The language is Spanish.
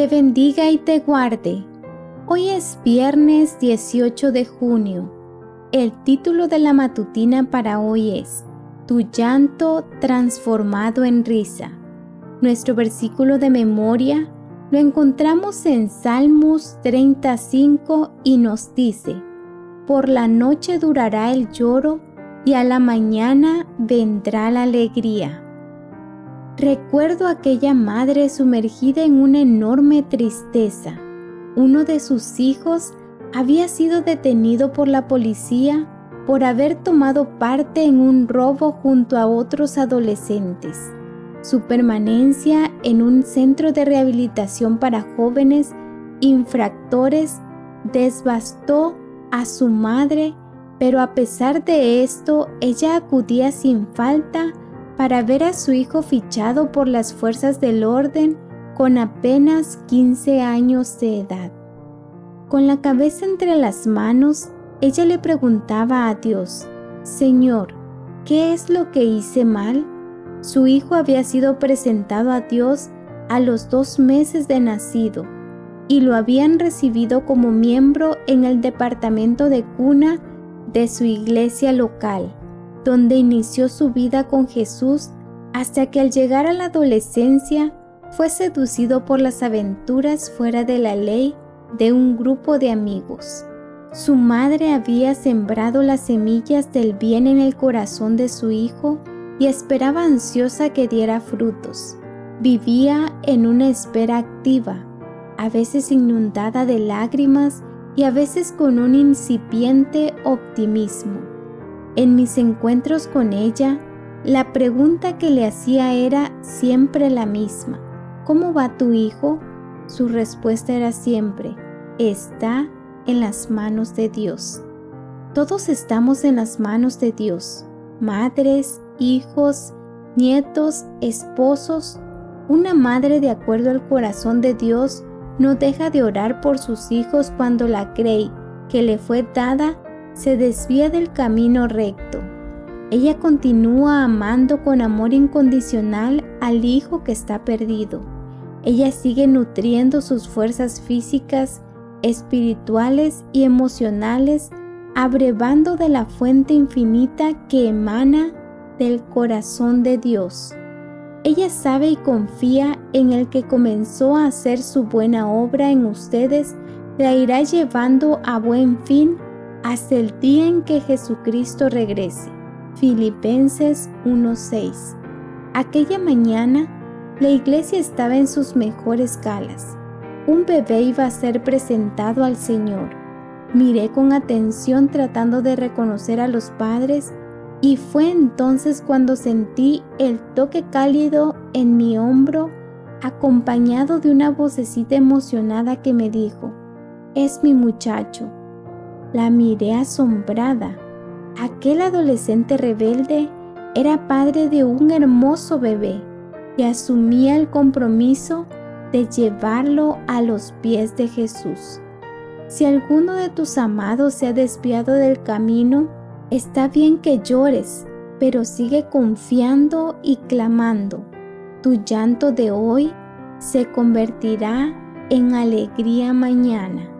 te bendiga y te guarde. Hoy es viernes 18 de junio. El título de la matutina para hoy es Tu llanto transformado en risa. Nuestro versículo de memoria lo encontramos en Salmos 35 y nos dice, Por la noche durará el lloro y a la mañana vendrá la alegría. Recuerdo aquella madre sumergida en una enorme tristeza. Uno de sus hijos había sido detenido por la policía por haber tomado parte en un robo junto a otros adolescentes. Su permanencia en un centro de rehabilitación para jóvenes infractores desbastó a su madre, pero a pesar de esto, ella acudía sin falta para ver a su hijo fichado por las fuerzas del orden con apenas 15 años de edad. Con la cabeza entre las manos, ella le preguntaba a Dios, Señor, ¿qué es lo que hice mal? Su hijo había sido presentado a Dios a los dos meses de nacido y lo habían recibido como miembro en el departamento de cuna de su iglesia local donde inició su vida con Jesús hasta que al llegar a la adolescencia fue seducido por las aventuras fuera de la ley de un grupo de amigos. Su madre había sembrado las semillas del bien en el corazón de su hijo y esperaba ansiosa que diera frutos. Vivía en una espera activa, a veces inundada de lágrimas y a veces con un incipiente optimismo. En mis encuentros con ella, la pregunta que le hacía era siempre la misma. ¿Cómo va tu hijo? Su respuesta era siempre, está en las manos de Dios. Todos estamos en las manos de Dios, madres, hijos, nietos, esposos. Una madre de acuerdo al corazón de Dios no deja de orar por sus hijos cuando la cree que le fue dada se desvía del camino recto. Ella continúa amando con amor incondicional al hijo que está perdido. Ella sigue nutriendo sus fuerzas físicas, espirituales y emocionales, abrevando de la fuente infinita que emana del corazón de Dios. Ella sabe y confía en el que comenzó a hacer su buena obra en ustedes, la irá llevando a buen fin hasta el día en que Jesucristo regrese. Filipenses 1:6. Aquella mañana, la iglesia estaba en sus mejores galas. Un bebé iba a ser presentado al Señor. Miré con atención tratando de reconocer a los padres y fue entonces cuando sentí el toque cálido en mi hombro acompañado de una vocecita emocionada que me dijo, es mi muchacho la miré asombrada. Aquel adolescente rebelde era padre de un hermoso bebé y asumía el compromiso de llevarlo a los pies de Jesús. Si alguno de tus amados se ha desviado del camino, está bien que llores, pero sigue confiando y clamando. Tu llanto de hoy se convertirá en alegría mañana.